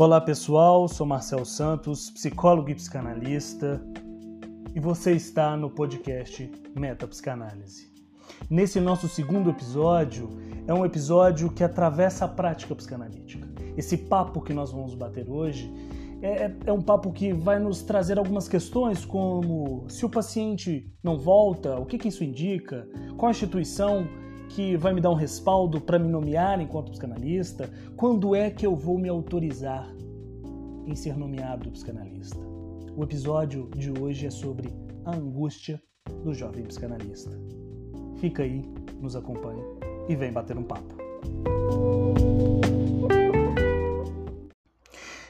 Olá pessoal, sou Marcel Santos, psicólogo e psicanalista, e você está no podcast Metapsicanálise. Nesse nosso segundo episódio, é um episódio que atravessa a prática psicanalítica. Esse papo que nós vamos bater hoje é, é, é um papo que vai nos trazer algumas questões, como se o paciente não volta, o que, que isso indica, qual a instituição que vai me dar um respaldo para me nomear enquanto psicanalista? Quando é que eu vou me autorizar em ser nomeado psicanalista? O episódio de hoje é sobre a angústia do jovem psicanalista. Fica aí, nos acompanhe e vem bater um papo.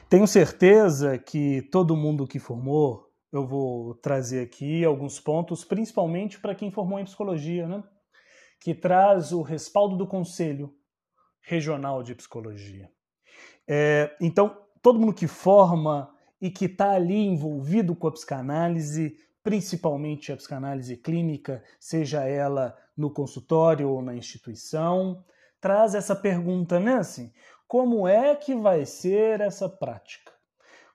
Tenho certeza que todo mundo que formou, eu vou trazer aqui alguns pontos, principalmente para quem formou em psicologia, né? Que traz o respaldo do Conselho Regional de Psicologia. É, então, todo mundo que forma e que está ali envolvido com a psicanálise, principalmente a psicanálise clínica, seja ela no consultório ou na instituição, traz essa pergunta, né? Assim, como é que vai ser essa prática?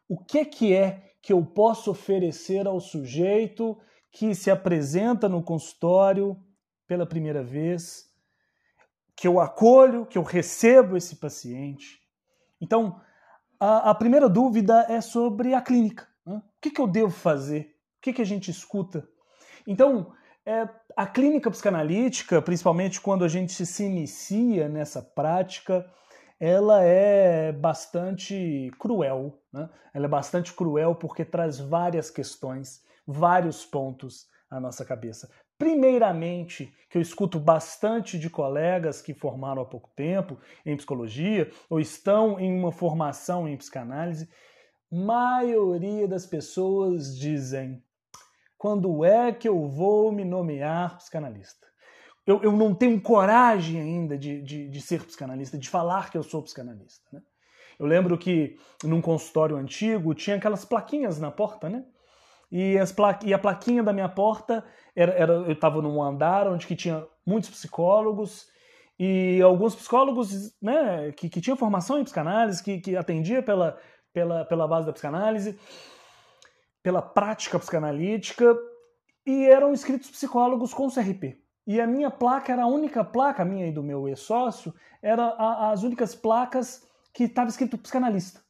O que, que é que eu posso oferecer ao sujeito que se apresenta no consultório pela primeira vez, que eu acolho, que eu recebo esse paciente. Então, a, a primeira dúvida é sobre a clínica. Né? O que, que, eu devo fazer? O que, que a gente escuta? Então, é, a clínica psicanalítica, principalmente quando a gente se inicia nessa prática, ela é bastante cruel. Né? Ela é bastante cruel porque traz várias questões, vários pontos à nossa cabeça. Primeiramente, que eu escuto bastante de colegas que formaram há pouco tempo em psicologia ou estão em uma formação em psicanálise, maioria das pessoas dizem: quando é que eu vou me nomear psicanalista? Eu, eu não tenho coragem ainda de, de, de, ser psicanalista, de falar que eu sou psicanalista. Né? Eu lembro que num consultório antigo tinha aquelas plaquinhas na porta, né? E, pla... e a plaquinha da minha porta era, era eu estava num andar onde que tinha muitos psicólogos e alguns psicólogos né, que, que tinham formação em psicanálise, que, que atendia pela, pela, pela base da psicanálise, pela prática psicanalítica, e eram inscritos psicólogos com CRP. E a minha placa era a única placa, a minha e do meu ex-sócio, era a, as únicas placas que estava escrito psicanalista.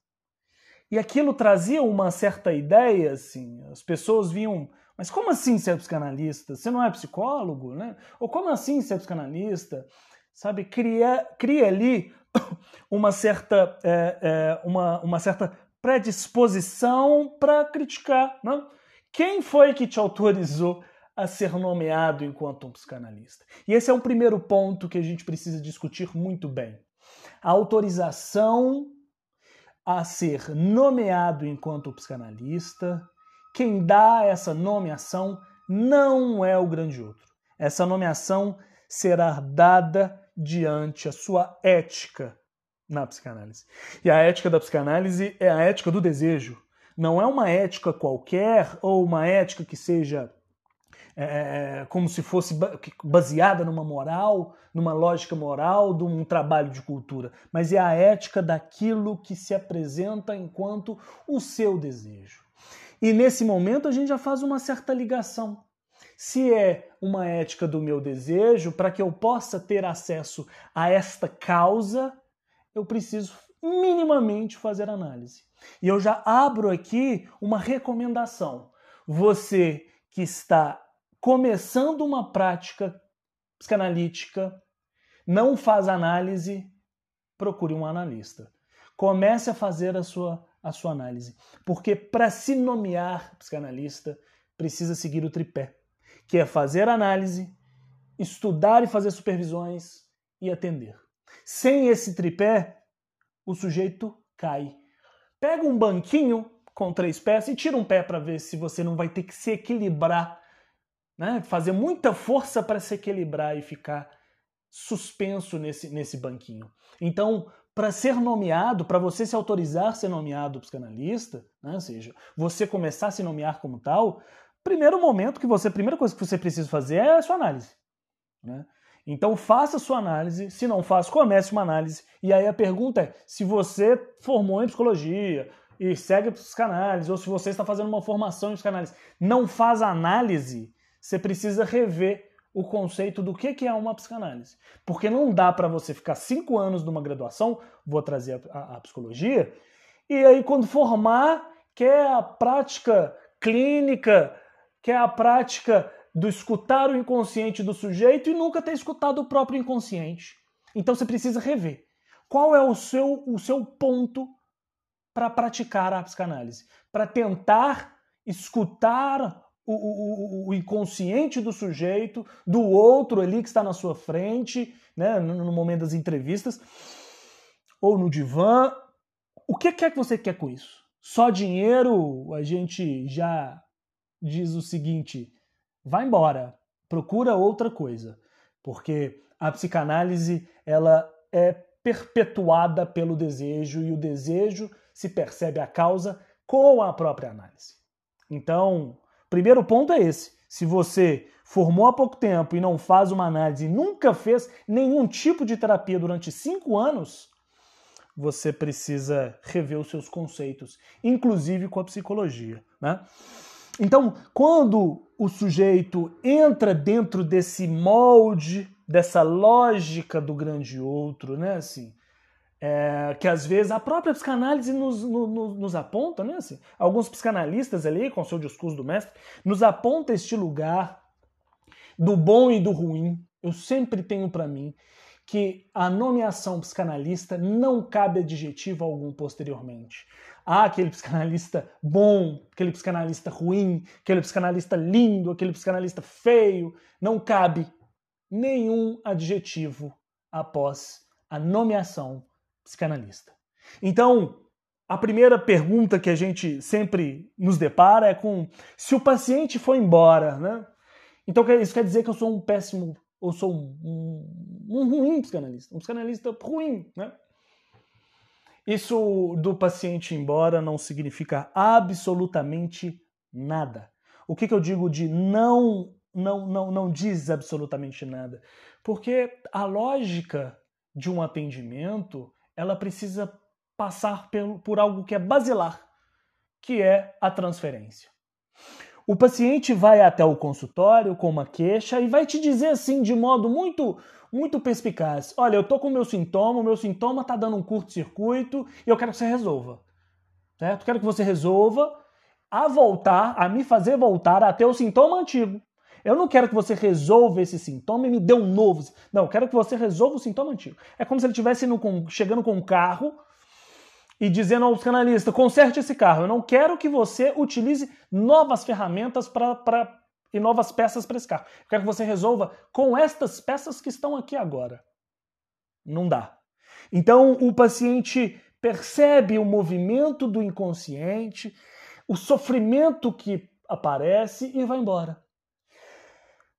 E aquilo trazia uma certa ideia, assim, as pessoas vinham, mas como assim ser psicanalista? Você não é psicólogo, né? Ou como assim ser psicanalista? Sabe, cria, cria ali uma certa, é, é, uma, uma certa predisposição para criticar, né? Quem foi que te autorizou a ser nomeado enquanto um psicanalista? E esse é um primeiro ponto que a gente precisa discutir muito bem. A autorização a ser nomeado enquanto psicanalista. Quem dá essa nomeação não é o grande outro. Essa nomeação será dada diante a sua ética na psicanálise. E a ética da psicanálise é a ética do desejo. Não é uma ética qualquer ou uma ética que seja é, é, como se fosse baseada numa moral, numa lógica moral, de um trabalho de cultura, mas é a ética daquilo que se apresenta enquanto o seu desejo. E nesse momento a gente já faz uma certa ligação. Se é uma ética do meu desejo, para que eu possa ter acesso a esta causa, eu preciso minimamente fazer análise. E eu já abro aqui uma recomendação. Você que está começando uma prática psicanalítica, não faz análise, procure um analista. Comece a fazer a sua, a sua análise. Porque para se nomear psicanalista, precisa seguir o tripé, que é fazer análise, estudar e fazer supervisões e atender. Sem esse tripé, o sujeito cai. Pega um banquinho com três pés e tira um pé para ver se você não vai ter que se equilibrar né? fazer muita força para se equilibrar e ficar suspenso nesse, nesse banquinho. Então, para ser nomeado, para você se autorizar a ser nomeado psicanalista, né? ou seja, você começar a se nomear como tal, primeiro momento que você, a primeira coisa que você precisa fazer é a sua análise. Né? Então faça sua análise, se não faz, comece uma análise. E aí a pergunta é: se você formou em psicologia e segue psicanálise, ou se você está fazendo uma formação em psicanálise, não faz análise, você precisa rever o conceito do que é uma psicanálise. Porque não dá para você ficar cinco anos numa graduação, vou trazer a, a, a psicologia, e aí quando formar, quer a prática clínica, quer a prática do escutar o inconsciente do sujeito e nunca ter escutado o próprio inconsciente. Então você precisa rever. Qual é o seu, o seu ponto para praticar a psicanálise? Para tentar escutar o, o, o, inconsciente do sujeito, do outro ali que está na sua frente, né, no, no momento das entrevistas, ou no divã. O que é que você quer com isso? Só dinheiro? A gente já diz o seguinte: vai embora, procura outra coisa, porque a psicanálise ela é perpetuada pelo desejo e o desejo se percebe a causa com a própria análise. Então, primeiro ponto é esse. Se você formou há pouco tempo e não faz uma análise, nunca fez nenhum tipo de terapia durante cinco anos, você precisa rever os seus conceitos, inclusive com a psicologia. Né? Então, quando o sujeito entra dentro desse molde, dessa lógica do grande outro, né, assim, é, que às vezes a própria psicanálise nos, nos, aponta, né, assim, alguns psicanalistas ali, com o seu discurso do mestre, nos aponta este lugar do bom e do ruim. Eu sempre tenho para mim que a nomeação psicanalista não cabe adjetivo algum posteriormente. Ah, aquele psicanalista bom, aquele psicanalista ruim, aquele psicanalista lindo, aquele psicanalista feio. Não cabe nenhum adjetivo após a nomeação psicanalista. Então, a primeira pergunta que a gente sempre nos depara é com se o paciente foi embora, né? Então isso quer dizer que eu sou um péssimo, ou sou um, um, um ruim psicanalista, um psicanalista ruim, né? Isso do paciente embora não significa absolutamente nada. O que, que eu digo de não, não, não, não diz absolutamente nada? Porque a lógica de um atendimento ela precisa passar por, algo que é basilar, que é a transferência. O paciente vai até o consultório com uma queixa e vai te dizer assim de modo muito muito perspicaz. Olha, eu tô com meu sintoma, o meu sintoma tá dando um curto-circuito e eu quero que você resolva. Certo? Quero que você resolva a voltar, a me fazer voltar até o sintoma antigo. Eu não quero que você resolva esse sintoma e me dê um novo. Não, eu quero que você resolva o sintoma antigo. É como se ele estivesse chegando com um carro e dizendo ao canalista: conserte esse carro. Eu não quero que você utilize novas ferramentas para e novas peças para esse carro. Eu quero que você resolva com estas peças que estão aqui agora. Não dá. Então o paciente percebe o movimento do inconsciente, o sofrimento que aparece e vai embora.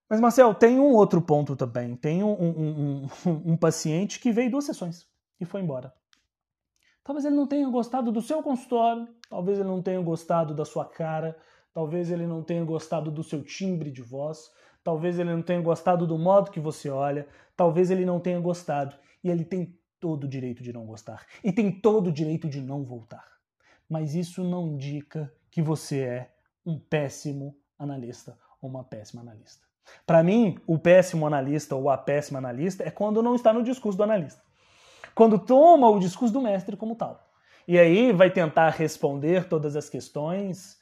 Mas, Marcel, tem um outro ponto também. Tem um, um, um, um, paciente que veio duas sessões e foi embora. Talvez ele não tenha gostado do seu consultório, talvez ele não tenha gostado da sua cara, talvez ele não tenha gostado do seu timbre de voz, talvez ele não tenha gostado do modo que você olha, talvez ele não tenha gostado. E ele tem todo o direito de não gostar. E tem todo o direito de não voltar. Mas isso não indica que você é um péssimo analista ou uma péssima analista. Para mim, o péssimo analista ou a péssima analista é quando não está no discurso do analista. Quando toma o discurso do mestre como tal. E aí vai tentar responder todas as questões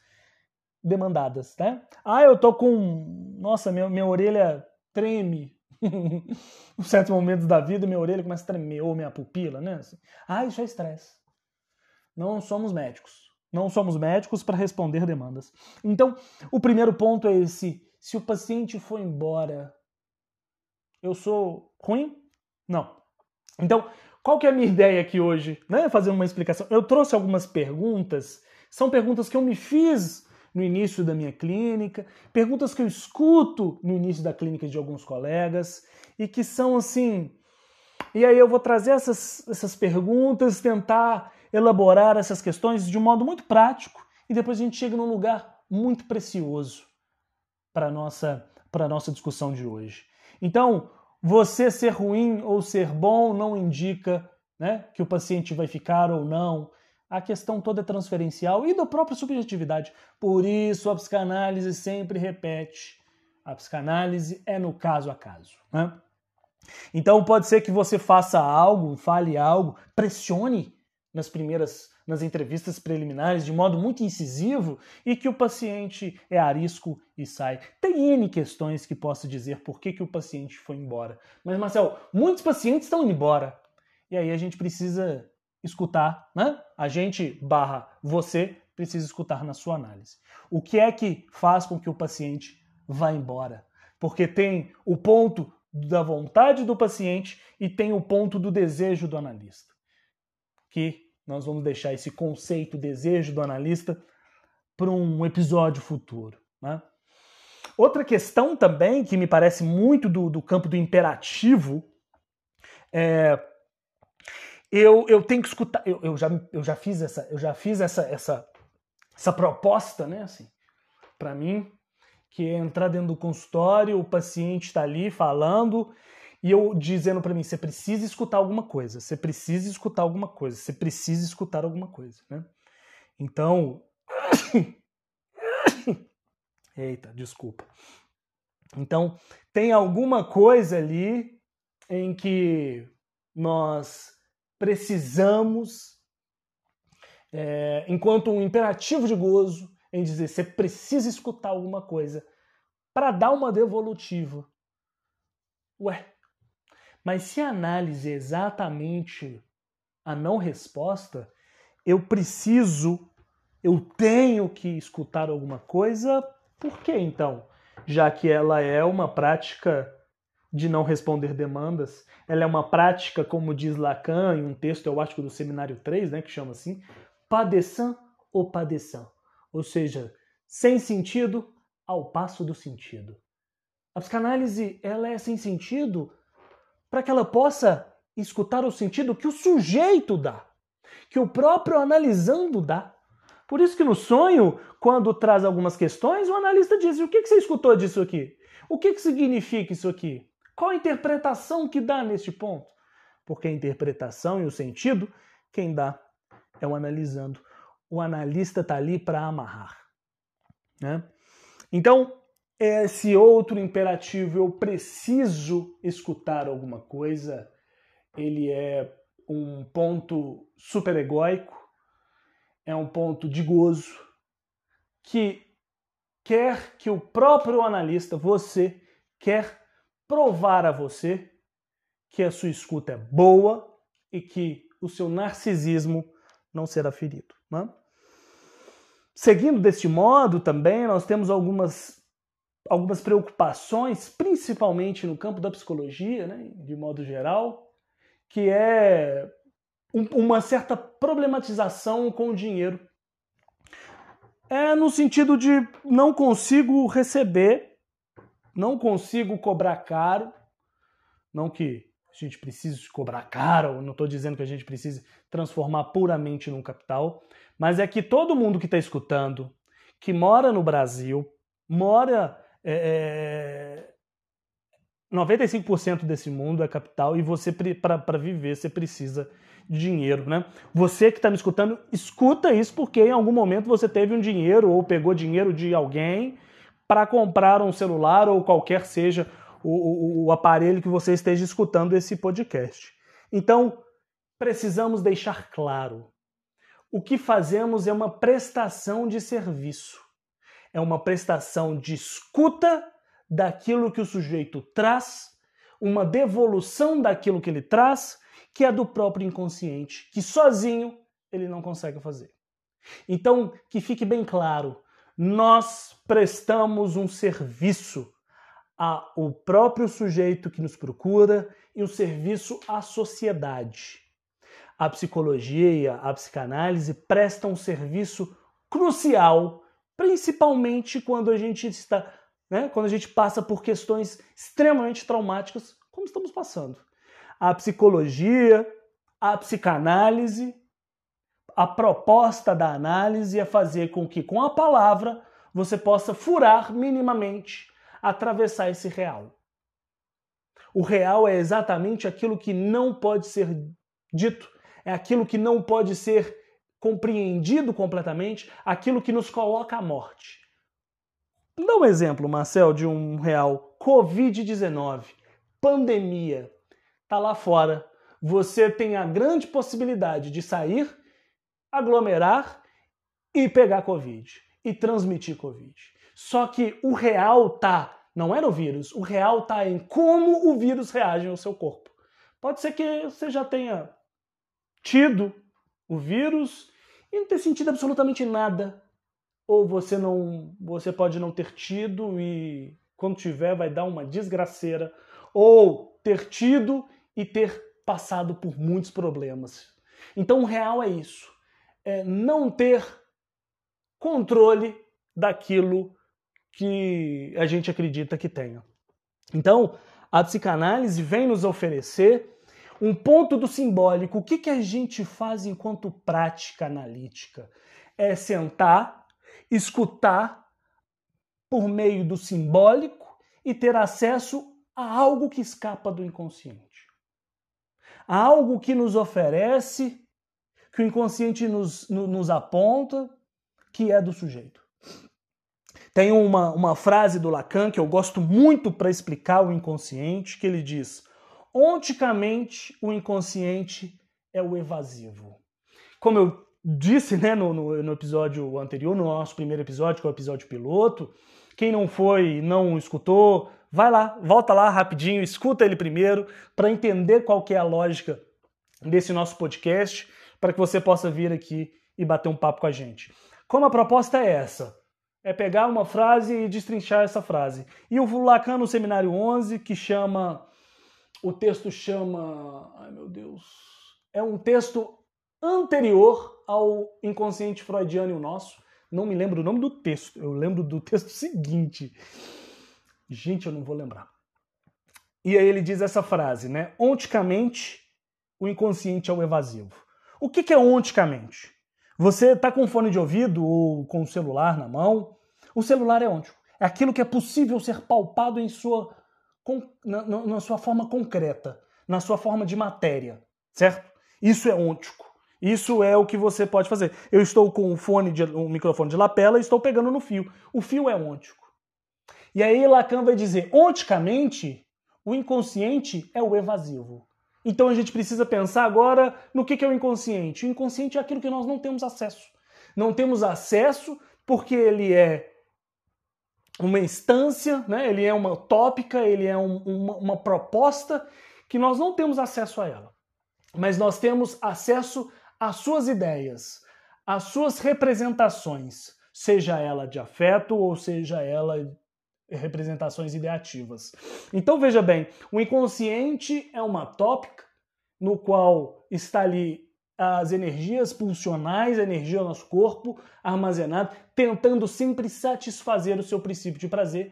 demandadas, né? Ah, eu tô com. Nossa, minha, minha orelha treme. em certos momentos da vida, minha orelha começa a tremer, ou minha pupila, né? Assim. Ah, isso é estresse. Não somos médicos. Não somos médicos para responder demandas. Então, o primeiro ponto é esse: se o paciente for embora, eu sou ruim? Não. Então, qual que é a minha ideia aqui hoje? Né? Fazer uma explicação. Eu trouxe algumas perguntas, são perguntas que eu me fiz no início da minha clínica, perguntas que eu escuto no início da clínica de alguns colegas e que são assim. E aí eu vou trazer essas, essas perguntas, tentar elaborar essas questões de um modo muito prático e depois a gente chega num lugar muito precioso para nossa, nossa discussão de hoje. Então, Você ser ruim ou ser bom não indica né, que o paciente vai ficar ou não. A questão toda é transferencial e da própria subjetividade. Por isso, a psicanálise sempre repete: a psicanálise é no caso a caso. Né? Então, pode ser que você faça algo, fale algo, pressione nas primeiras nas entrevistas preliminares de modo muito incisivo e que o paciente é arisco e sai. Tem N questões que posso dizer por que, que o paciente foi embora. Mas, Marcel, muitos pacientes estão indo embora. E aí a gente precisa escutar, né? A gente barra você precisa escutar na sua análise. O que é que faz com que o paciente vá embora? Porque tem o ponto da vontade do paciente e tem o ponto do desejo do analista. Que nós vamos deixar esse conceito, desejo do analista, para um episódio futuro. Né? Outra questão também que me parece muito do, do campo do imperativo é eu, eu tenho que escutar. Eu, eu, já, eu já fiz essa, eu já fiz essa, essa, essa proposta, né? Assim, para mim, que é entrar dentro do consultório, o paciente está ali falando e eu dizendo para mim, você precisa escutar alguma coisa, você precisa escutar alguma coisa, você precisa escutar alguma coisa, né? Então, eita, desculpa. Então, tem alguma coisa ali em que nós precisamos, é, enquanto um imperativo de gozo, em dizer você precisa escutar alguma coisa para dar uma devolutiva. Ué, mas se a análise é exatamente a não resposta, eu preciso, eu tenho que escutar alguma coisa, por que então? Já que ela é uma prática de não responder demandas, ela é uma prática, como diz Lacan em um texto, eu acho que do Seminário 3, né, que chama assim, padecant ou padecant, ou seja, sem sentido ao passo do sentido. A psicanálise ela é sem sentido para que ela possa escutar o sentido que o sujeito dá, que o próprio analisando dá. Por isso que no sonho, quando traz algumas questões, o analista diz: o que, você escutou disso aqui? O que, que significa isso aqui? Qual a interpretação que dá neste ponto? Porque a interpretação e o sentido, quem dá é o analisando. O analista está ali para amarrar. Né? Então, esse outro imperativo, eu preciso escutar alguma coisa, ele é um ponto superegóico, é um ponto de gozo, que quer que o próprio analista, você, quer provar a você que a sua escuta é boa e que o seu narcisismo não será ferido. Né? Seguindo deste modo, também nós temos algumas algumas preocupações, principalmente no campo da psicologia, né, de modo geral, que é um, uma certa problematização com o dinheiro. É no sentido de não consigo receber, não consigo cobrar caro, não que a gente precise cobrar caro, não estou dizendo que a gente precise transformar puramente num capital, mas é que todo mundo que está escutando, que mora no Brasil, mora é, 95% é, desse mundo é capital e você, para viver, você precisa de dinheiro, né? Você que está me escutando, escuta isso porque em algum momento você teve um dinheiro ou pegou dinheiro de alguém para comprar um celular ou qualquer seja o, o, o aparelho que você esteja escutando esse podcast. Então, precisamos deixar claro: o que fazemos é uma prestação de serviço é uma prestação de escuta daquilo que o sujeito traz, uma devolução daquilo que ele traz, que é do próprio inconsciente, que sozinho ele não consegue fazer. Então, que fique bem claro, nós prestamos um serviço ao próprio sujeito que nos procura e um serviço à sociedade. A psicologia a psicanálise prestam um serviço crucial principalmente quando a gente está, né, quando a gente passa por questões extremamente traumáticas, como estamos passando. A psicologia, a psicanálise, a proposta da análise é fazer com que com a palavra você possa furar minimamente, atravessar esse real. O real é exatamente aquilo que não pode ser dito, é aquilo que não pode ser compreendido completamente, aquilo que nos coloca à morte. Dá um exemplo, Marcel, de um real. Covid-19, pandemia. Tá lá fora. Você tem a grande possibilidade de sair, aglomerar e pegar Covid e transmitir Covid. Só que o real tá, não é no vírus, o real tá em como o vírus reage ao seu corpo. Pode ser que você já tenha tido o vírus e não ter sentido absolutamente nada. Ou você não, você pode não ter tido e quando tiver vai dar uma desgraceira, ou ter tido e ter passado por muitos problemas. Então o real é isso, é não ter controle daquilo que a gente acredita que tenha. Então, a psicanálise vem nos oferecer um ponto do simbólico. O que, que a gente faz enquanto prática analítica? É sentar, escutar por meio do simbólico e ter acesso a algo que escapa do inconsciente. A algo que nos oferece, que o inconsciente nos, nos aponta, que é do sujeito. Tem uma, uma frase do Lacan que eu gosto muito para explicar o inconsciente, que ele diz: onticamente o inconsciente é o evasivo. Como eu disse né, no, no, no, episódio anterior, no nosso primeiro episódio, que é o episódio piloto, quem não foi, não escutou, vai lá, volta lá rapidinho, escuta ele primeiro, para entender qual que é a lógica desse nosso podcast, para que você possa vir aqui e bater um papo com a gente. Como a proposta é essa? É pegar uma frase e destrinchar essa frase. E o Lacan no Seminário 11, que chama. O texto chama. Ai meu Deus. É um texto anterior ao inconsciente freudiano e o nosso. Não me lembro o nome do texto, eu lembro do texto seguinte. Gente, eu não vou lembrar. E aí ele diz essa frase, né? Onticamente, o inconsciente é o evasivo. O que, que é onticamente? Você está com fone de ouvido ou com o celular na mão. O celular é onde? É aquilo que é possível ser palpado em sua, na, na sua forma concreta, na sua forma de matéria, certo? Isso é ôntico. Isso é o que você pode fazer. Eu estou com um fone de, um microfone de lapela e estou pegando no fio. O fio é ôntico. E aí Lacan vai dizer, onticamente, o inconsciente é o evasivo. Então a gente precisa pensar agora no que é o inconsciente. O inconsciente é aquilo que nós não temos acesso. Não temos acesso porque ele é uma instância, né? ele é uma tópica, ele é um, uma, uma proposta que nós não temos acesso a ela. Mas nós temos acesso às suas ideias, às suas representações, seja ela de afeto ou seja ela representações ideativas. Então veja bem, o inconsciente é uma tópica no qual está ali as energias pulsionais, a energia do nosso corpo armazenada, tentando sempre satisfazer o seu princípio de prazer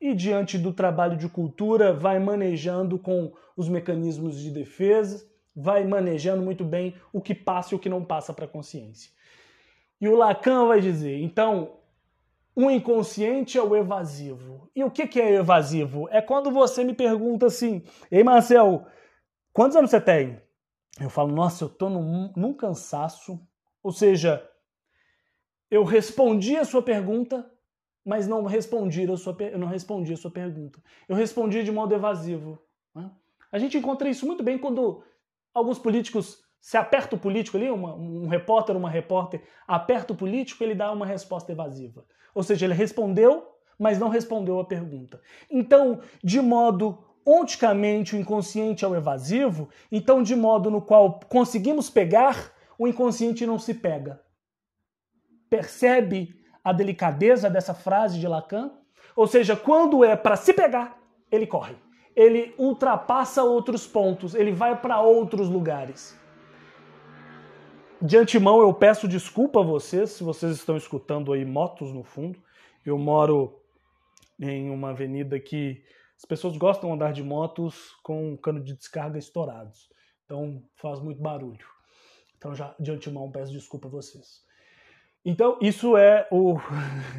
e diante do trabalho de cultura vai manejando com os mecanismos de defesa, vai manejando muito bem o que passa e o que não passa para a consciência. E o Lacan vai dizer, então, o inconsciente é o evasivo. E o que, que é evasivo? É quando você me pergunta assim: Ei, Marcel, quantos anos você tem? Eu falo, nossa, eu tô num, num cansaço. Ou seja, eu respondi a sua pergunta, mas não respondi a sua, eu não respondi a sua pergunta. Eu respondi de modo evasivo. Né? A gente encontra isso muito bem quando alguns políticos se aperta o político ali, uma, um repórter, uma repórter, aperta o político, ele dá uma resposta evasiva. Ou seja, ele respondeu, mas não respondeu a pergunta. Então, de modo onticamente o inconsciente é o evasivo, então de modo no qual conseguimos pegar, o inconsciente não se pega. Percebe a delicadeza dessa frase de Lacan? Ou seja, quando é para se pegar, ele corre. Ele ultrapassa outros pontos, ele vai para outros lugares. De antemão, eu peço desculpa a vocês, se vocês estão escutando aí motos no fundo. Eu moro em uma avenida que as pessoas gostam de andar de motos com cano de descarga estourados. Então, faz muito barulho. Então, já de antemão, peço desculpa a vocês. Então, isso é o.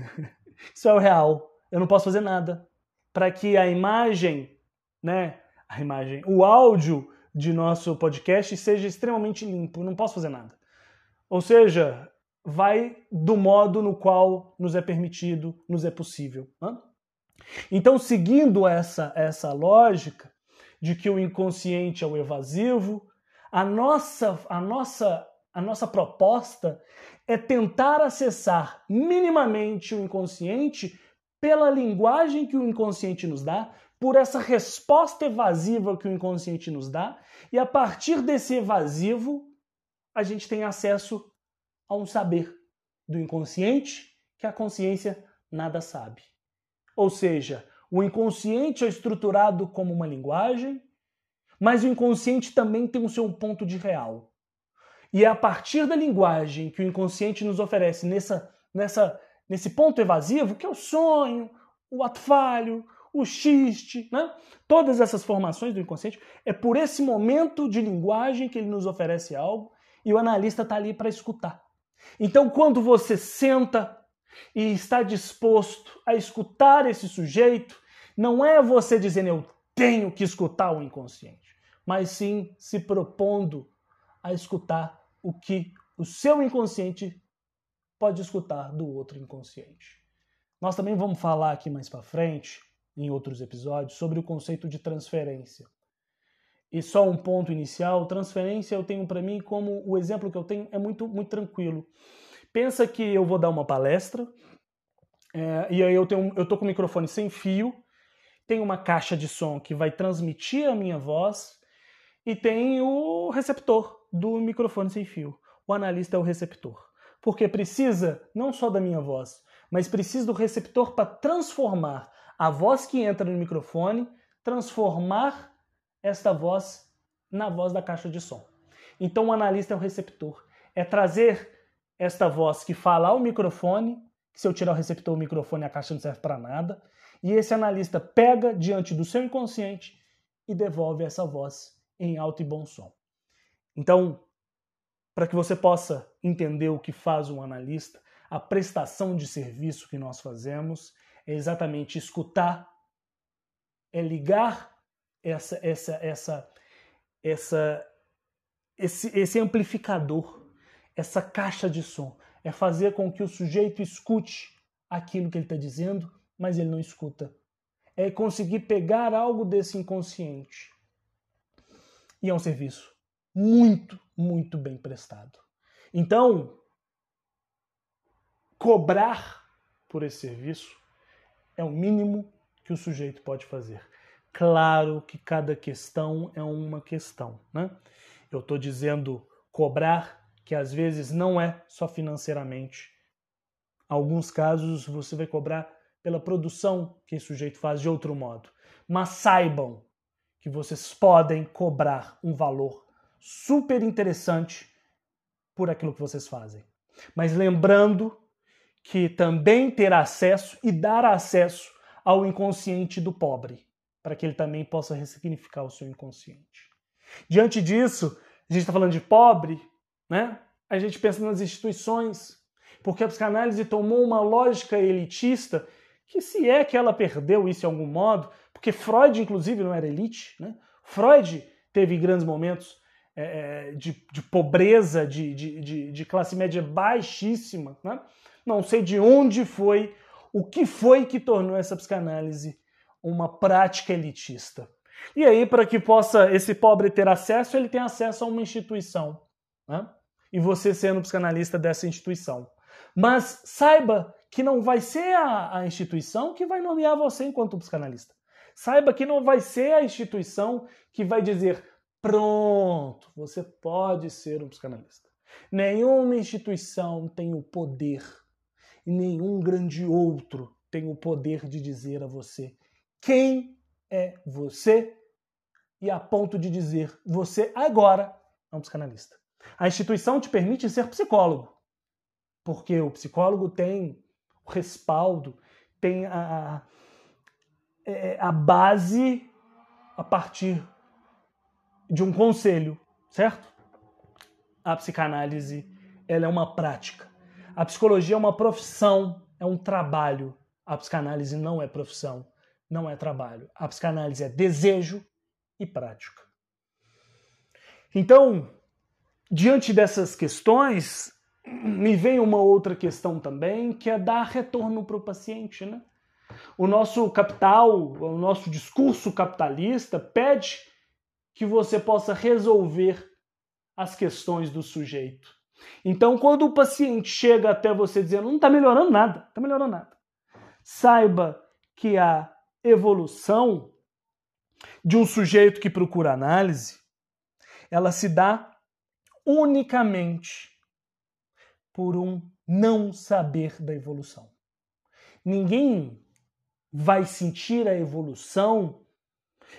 isso é o real. Eu não posso fazer nada para que a imagem, né, a imagem, o áudio de nosso podcast seja extremamente limpo, não posso fazer nada. Ou seja, vai do modo no qual nos é permitido, nos é possível. Né? Então, seguindo essa, essa lógica de que o inconsciente é o evasivo, a nossa, a nossa, a nossa proposta é tentar acessar minimamente o inconsciente pela linguagem que o inconsciente nos dá, por essa resposta evasiva que o inconsciente nos dá, e a partir desse evasivo, a gente tem acesso a um saber do inconsciente que a consciência nada sabe. Ou seja, o inconsciente é estruturado como uma linguagem, mas o inconsciente também tem o seu ponto de real. E é a partir da linguagem que o inconsciente nos oferece nessa, nessa, nesse ponto evasivo, que é o sonho, o ato falho, o xiste, né? todas essas formações do inconsciente, é por esse momento de linguagem que ele nos oferece algo e o analista está ali para escutar. Então, quando você senta e está disposto a escutar esse sujeito, não é você dizendo eu tenho que escutar o inconsciente, mas sim se propondo a escutar o que o seu inconsciente pode escutar do outro inconsciente. Nós também vamos falar aqui mais para frente, em outros episódios, sobre o conceito de transferência. E só um ponto inicial, transferência eu tenho para mim como o exemplo que eu tenho é muito muito tranquilo. Pensa que eu vou dar uma palestra é, e aí eu tenho eu tô com o microfone sem fio, tem uma caixa de som que vai transmitir a minha voz e tem o receptor do microfone sem fio. O analista é o receptor, porque precisa não só da minha voz, mas precisa do receptor para transformar a voz que entra no microfone, transformar esta voz na voz da caixa de som. Então o analista é o receptor. É trazer esta voz que fala ao microfone, que se eu tirar o receptor, o microfone a caixa não serve para nada, e esse analista pega diante do seu inconsciente e devolve essa voz em alto e bom som. Então, para que você possa entender o que faz um analista, a prestação de serviço que nós fazemos é exatamente escutar, é ligar essa, essa, essa, essa, esse, esse amplificador, essa caixa de som. É fazer com que o sujeito escute aquilo que ele está dizendo, mas ele não escuta. É conseguir pegar algo desse inconsciente. E é um serviço muito, muito bem prestado. Então, cobrar por esse serviço é o mínimo que o sujeito pode fazer. Claro que cada questão é uma questão, né? Eu estou dizendo cobrar, que às vezes não é só financeiramente. Alguns casos você vai cobrar pela produção que esse sujeito faz de outro modo. Mas saibam que vocês podem cobrar um valor super interessante por aquilo que vocês fazem. Mas lembrando que também ter acesso e dar acesso ao inconsciente do pobre para que ele também possa ressignificar o seu inconsciente. Diante disso, a gente está falando de pobre, né? A gente pensa nas instituições, porque a psicanálise tomou uma lógica elitista que se é que ela perdeu isso em algum modo, porque Freud, inclusive, não era elite, né? Freud teve grandes momentos é, é de, de, pobreza, de, de, de, classe média baixíssima, né? Não sei de onde foi, o que foi que tornou essa psicanálise uma prática elitista. E aí, para que possa esse pobre ter acesso, ele tem acesso a uma instituição. Né? E você sendo psicanalista dessa instituição. Mas saiba que não vai ser a, a instituição que vai nomear você enquanto psicanalista. Saiba que não vai ser a instituição que vai dizer: pronto, você pode ser um psicanalista. Nenhuma instituição tem o poder, e nenhum grande outro tem o poder de dizer a você quem é você e a ponto de dizer você agora é um psicanalista. A instituição te permite ser psicólogo, porque o psicólogo tem o respaldo, tem a, a, é, a base a partir de um conselho, certo? A psicanálise ela é uma prática. A psicologia é uma profissão, é um trabalho. A psicanálise não é profissão não é trabalho. A psicanálise é desejo e prática. Então, diante dessas questões, me vem uma outra questão também, que é dar retorno para o paciente. Né? O nosso capital, o nosso discurso capitalista pede que você possa resolver as questões do sujeito. Então, quando o paciente chega até você dizendo não está melhorando nada, está melhorando nada, saiba que a evolução de um sujeito que procura análise, ela se dá unicamente por um não saber da evolução. Ninguém vai sentir a evolução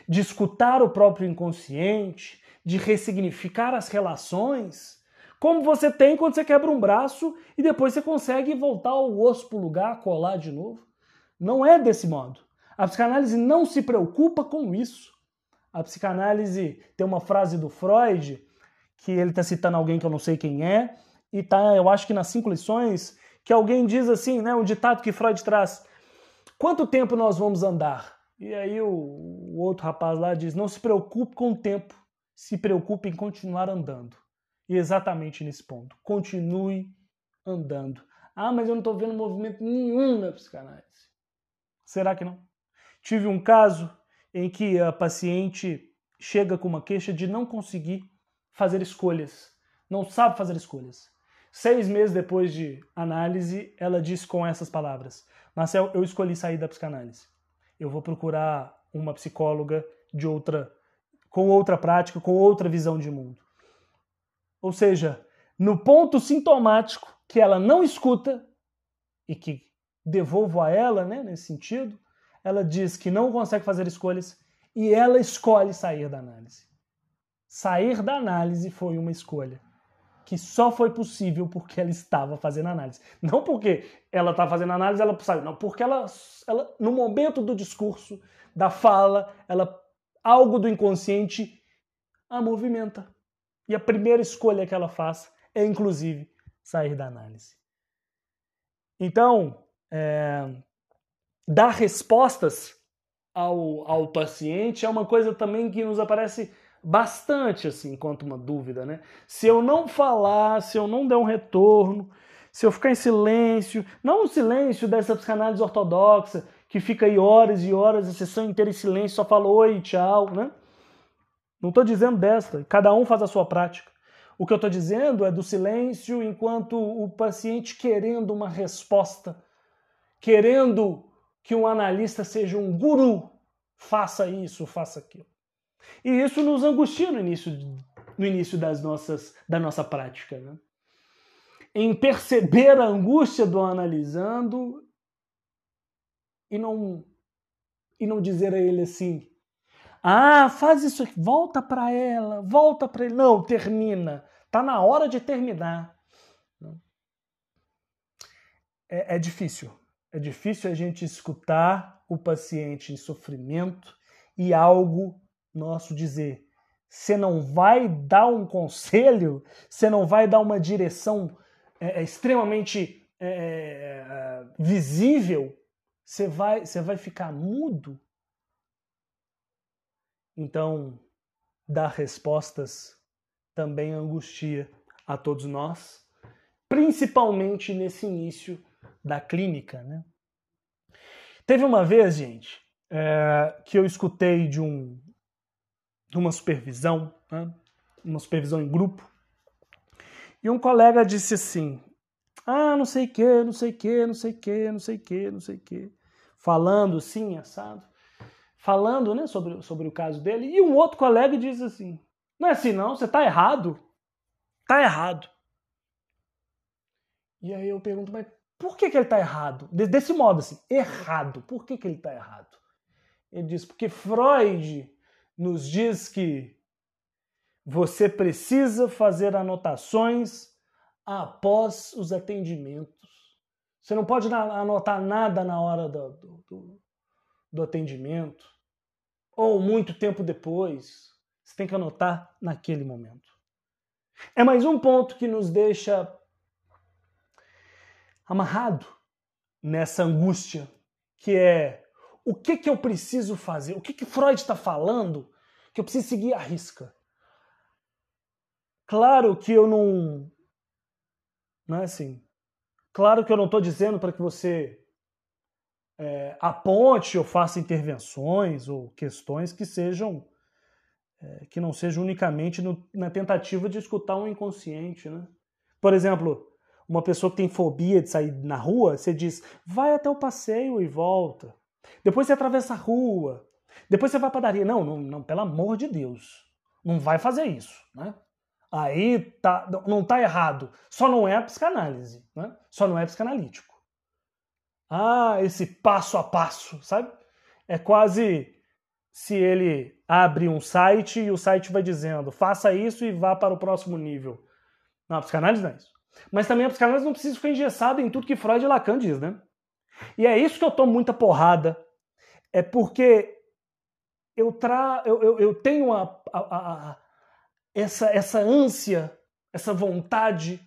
de escutar o próprio inconsciente, de ressignificar as relações, como você tem quando você quebra um braço e depois você consegue voltar o osso para o lugar, colar de novo. Não é desse modo. A psicanálise não se preocupa com isso. A psicanálise tem uma frase do Freud, que ele está citando alguém que eu não sei quem é, e tá, eu acho que nas cinco lições, que alguém diz assim, né, um ditado que Freud traz: quanto tempo nós vamos andar? E aí o, o outro rapaz lá diz: não se preocupe com o tempo, se preocupe em continuar andando. E exatamente nesse ponto. Continue andando. Ah, mas eu não estou vendo movimento nenhum na psicanálise. Será que não? Tive um caso em que a paciente chega com uma queixa de não conseguir fazer escolhas, não sabe fazer escolhas. Seis meses depois de análise, ela disse com essas palavras: Marcel, eu escolhi sair da psicanálise. Eu vou procurar uma psicóloga de outra, com outra prática, com outra visão de mundo. Ou seja, no ponto sintomático que ela não escuta e que devolvo a ela, né, nesse sentido, ela diz que não consegue fazer escolhas e ela escolhe sair da análise. Sair da análise foi uma escolha que só foi possível porque ela estava fazendo análise. Não porque ela estava fazendo análise, ela saiu. Não, porque ela, ela, no momento do discurso, da fala, ela algo do inconsciente a movimenta. E a primeira escolha que ela faz é, inclusive, sair da análise. Então, é, dar respostas ao, ao paciente é uma coisa também que nos aparece bastante assim enquanto uma dúvida, né? Se eu não falar, se eu não der um retorno, se eu ficar em silêncio, não o silêncio dessa psicanálise ortodoxa que fica aí horas e horas, a sessão inteira em silêncio, só fala oi, tchau, né? Não estou dizendo desta, cada um faz a sua prática. O que eu estou dizendo é do silêncio enquanto o paciente querendo uma resposta, querendo que um analista seja um guru, faça isso, faça aquilo. E isso nos angustia no início, no início das nossas, da nossa prática. Né? Em perceber a angústia do analisando e não, e não dizer a ele assim, ah, faz isso aqui, volta para ela, volta para ele. Não, termina. Tá na hora de terminar. É, é difícil. É difícil a gente escutar o paciente em sofrimento e algo nosso dizer. Você não vai dar um conselho, você não vai dar uma direção é, é extremamente é, é, visível, você vai, você vai ficar mudo então, dar respostas também angustia a todos nós, principalmente nesse início da clínica. Né? Teve uma vez, gente, é, que eu escutei de, um, uma supervisão, né? uma supervisão em grupo, e um colega disse assim: Ah, não sei que, não sei que, não sei que, não sei que, não sei que, falando assim, assado falando né, sobre, sobre o caso dele, e um outro colega diz assim: não é assim não, você está errado. Está errado. E aí eu pergunto, mas por que, que ele está errado? Desse modo assim, errado. Por que, que ele está errado? Ele diz, porque Freud nos diz que você precisa fazer anotações após os atendimentos. Você não pode anotar nada na hora do, do, do atendimento, ou muito tempo depois. Você tem que anotar naquele momento. É mais um ponto que nos deixa amarrado nessa angústia, que é o que, que eu preciso fazer? O que, que Freud está falando? Que eu preciso seguir a risca. Claro que eu não. Não é assim. Claro que eu não estou dizendo para que você é, aponte ou faça intervenções ou questões que sejam é, que não sejam unicamente no, na tentativa de escutar um inconsciente, né? Por exemplo, uma pessoa que tem fobia de sair na rua, você diz, vai até o passeio e volta. Depois você atravessa a rua. Depois você vai à padaria. Não, não, não, pelo amor de Deus. Não vai fazer isso, né? Aí tá, não tá errado. Só não é psicanálise, né? Só não é psicanalítico. Ah, esse passo a passo, sabe? É quase se ele abre um site e o site vai dizendo faça isso e vá para o próximo nível. Não, a psicanálise não é isso. Mas também a psicanálise não precisa ficar engessada em tudo que Freud e Lacan diz, né? E é isso que eu tomo muita porrada. É porque eu, tra... eu, eu, eu tenho a, a, a, essa, essa ânsia, essa vontade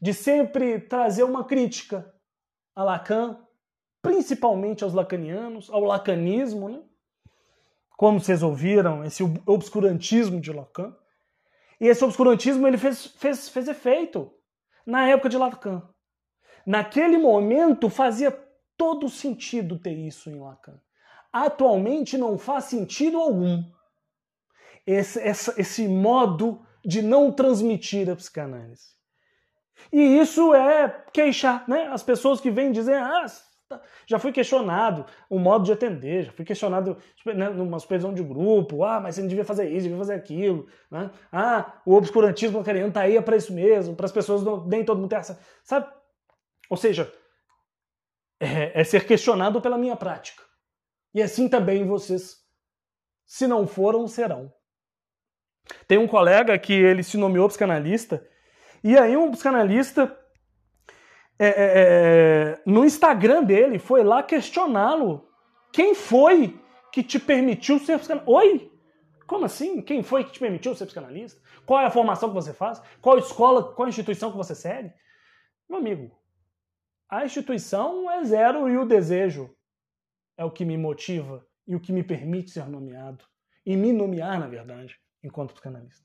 de sempre trazer uma crítica a Lacan, principalmente aos lacanianos, ao lacanismo, né? como vocês ouviram, esse obscurantismo de Lacan. E esse obscurantismo ele fez, fez, fez efeito na época de Lacan. Naquele momento fazia todo sentido ter isso em Lacan. Atualmente não faz sentido algum esse, esse, modo de não transmitir a psicanálise. E isso é queixar, né? As pessoas que vêm dizer, ah, tá, já fui questionado o modo de atender, já fui questionado né, numa supervisão de grupo, ah, mas você não devia fazer isso, devia fazer aquilo, né? Ah, o obscurantismo lacaniano tá aí é para isso mesmo, para as pessoas não, nem todo mundo tem essa, sabe? Ou seja, é, é ser questionado pela minha prática. E assim também vocês, se não foram, serão. Tem um colega que ele se nomeou psicanalista e aí um psicanalista é, é, é, no Instagram dele foi lá questioná-lo. Quem foi que te permitiu ser psicanalista? Oi? Como assim? Quem foi que te permitiu ser psicanalista? Qual é a formação que você faz? Qual escola, qual instituição que você segue? Meu amigo, a instituição é zero e o desejo é o que me motiva e o que me permite ser nomeado. E me nomear, na verdade, enquanto psicanalista.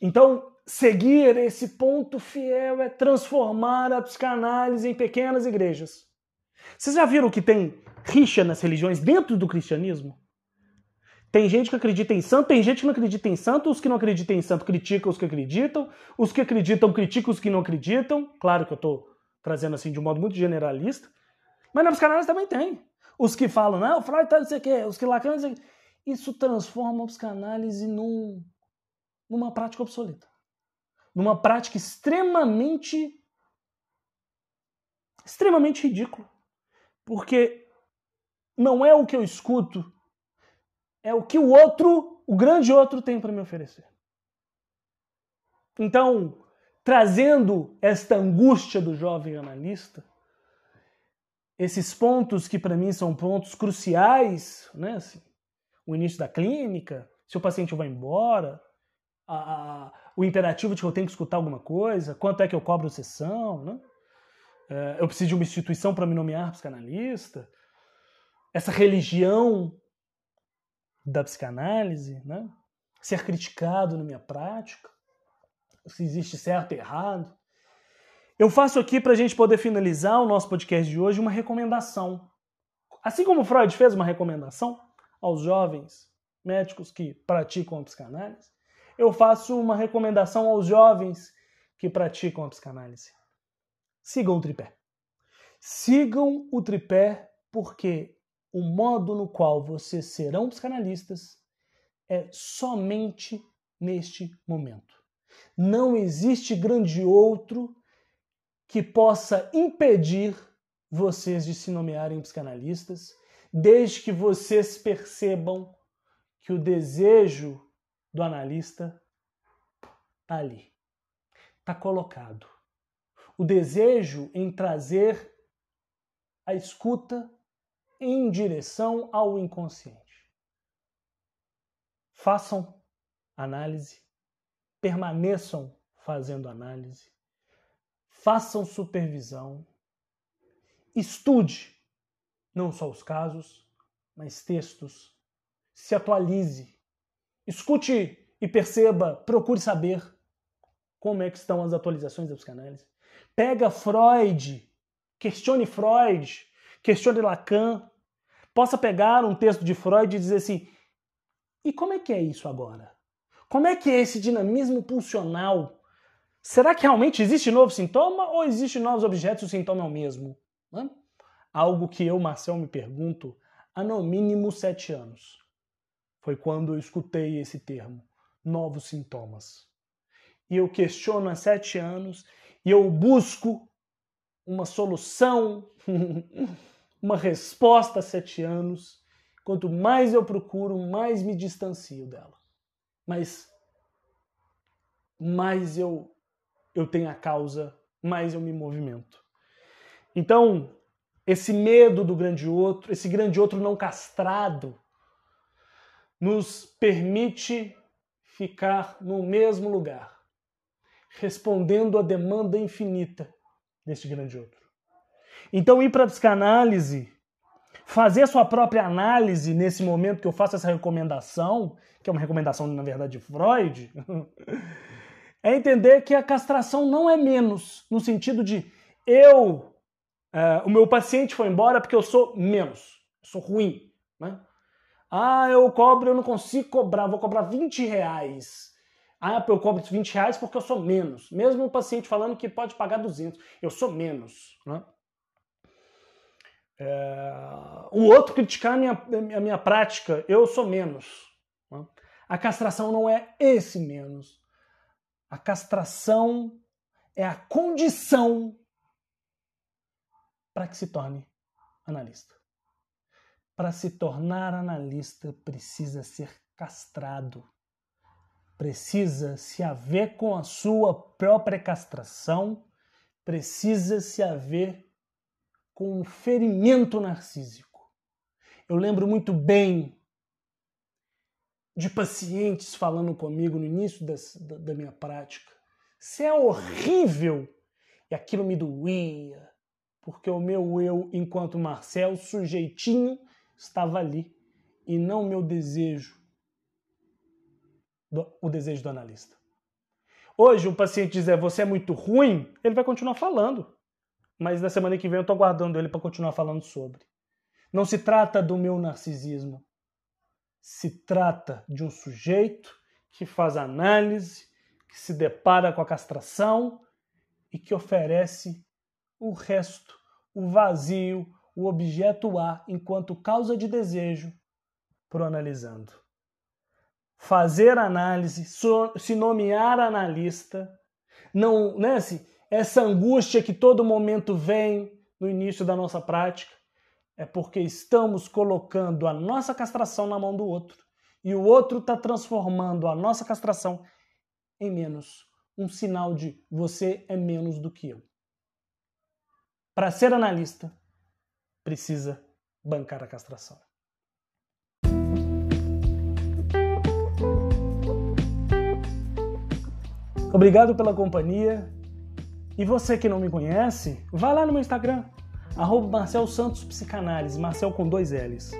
Então, seguir esse ponto fiel é transformar a psicanálise em pequenas igrejas. Vocês já viram que tem rixa nas religiões dentro do cristianismo? Tem gente que acredita em santo, tem gente que não acredita em santo, os que não acreditam em santo criticam os que acreditam, os que acreditam criticam os que não acreditam. Claro que eu estou trazendo assim de um modo muito generalista, mas na psicanálise também tem. Os que falam, não, o Freud tá não sei o quê, os que Lacan não sei o quê. Isso transforma a psicanálise num, numa prática obsoleta numa prática extremamente extremamente ridícula. Porque não é o que eu escuto, é o que o outro, o grande outro tem para me oferecer. Então, trazendo esta angústia do jovem analista, esses pontos que para mim são pontos cruciais, né? Assim, o início da clínica, se o paciente vai embora, a, o imperativo de que eu tenho que escutar alguma coisa, quanto é que eu cobro sessão, né? É, eu preciso de uma instituição para me nomear psicanalista, essa religião da psicanálise, né? ser criticado na minha prática, se existe certo e errado. Eu faço aqui para a gente poder finalizar o nosso podcast de hoje uma recomendação. Assim como Freud fez uma recomendação aos jovens médicos que praticam a psicanálise, eu faço uma recomendação aos jovens que praticam a psicanálise. Sigam o tripé. Sigam o tripé porque o modo no qual vocês serão psicanalistas é somente neste momento. Não existe grande outro que possa impedir vocês de se nomearem psicanalistas, desde que vocês percebam que o desejo do analista está ali, está colocado. O desejo em trazer a escuta em direção ao inconsciente. Façam análise, permaneçam fazendo análise, façam supervisão, estude não só os casos, mas textos, se atualize. Escute e perceba, procure saber como é que estão as atualizações da psicanálise. Pega Freud, questione Freud, questione Lacan. Possa pegar um texto de Freud e dizer assim: e como é que é isso agora? Como é que é esse dinamismo pulsional? Será que realmente existe novo sintoma ou existe novos objetos e o sintoma é o mesmo? Algo que eu, Marcel, me pergunto há no mínimo sete anos. Foi quando eu escutei esse termo, novos sintomas. E eu questiono há sete anos e eu busco uma solução, uma resposta há sete anos. Quanto mais eu procuro, mais me distancio dela. Mas mais eu, eu tenho a causa, mais eu me movimento. Então, esse medo do grande outro, esse grande outro não castrado, nos permite ficar no mesmo lugar, respondendo à demanda infinita deste grande outro. Então, ir para a psicanálise, fazer sua própria análise nesse momento que eu faço essa recomendação, que é uma recomendação, na verdade, de Freud, é entender que a castração não é menos, no sentido de eu, uh, o meu paciente foi embora porque eu sou menos, sou ruim. Né? Ah, eu cobro, eu não consigo cobrar, vou cobrar 20 reais. Ah, eu cobro 20 reais porque eu sou menos. Mesmo o paciente falando que pode pagar 200, eu sou menos. Né? É... O outro criticar a minha, a minha prática, eu sou menos. Né? A castração não é esse menos. A castração é a condição para que se torne analista. Para se tornar analista, precisa ser castrado precisa se haver com a sua própria castração, precisa se haver com um ferimento narcísico. Eu lembro muito bem de pacientes falando comigo no início das, da, da minha prática. Isso é horrível! E aquilo me doía, porque o meu eu, enquanto Marcel, sujeitinho, estava ali, e não meu desejo do, o desejo do analista. Hoje, um paciente dizer você é muito ruim, ele vai continuar falando. Mas na semana que vem eu estou aguardando ele para continuar falando sobre. Não se trata do meu narcisismo. Se trata de um sujeito que faz análise, que se depara com a castração e que oferece o resto, o vazio, o objeto A enquanto causa de desejo para o analisando fazer análise, se nomear analista, não, né, assim, essa angústia que todo momento vem no início da nossa prática, é porque estamos colocando a nossa castração na mão do outro e o outro está transformando a nossa castração em menos, um sinal de você é menos do que eu. Para ser analista, precisa bancar a castração. Obrigado pela companhia. E você que não me conhece, vá lá no meu Instagram, arroba Marcel Santos Psicanálise, Marcel com dois L's.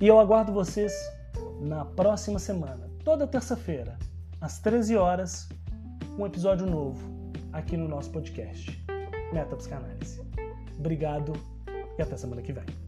E eu aguardo vocês na próxima semana, toda terça-feira, às 13 horas, um episódio novo aqui no nosso podcast, Meta Psicanálise. Obrigado e até semana que vem.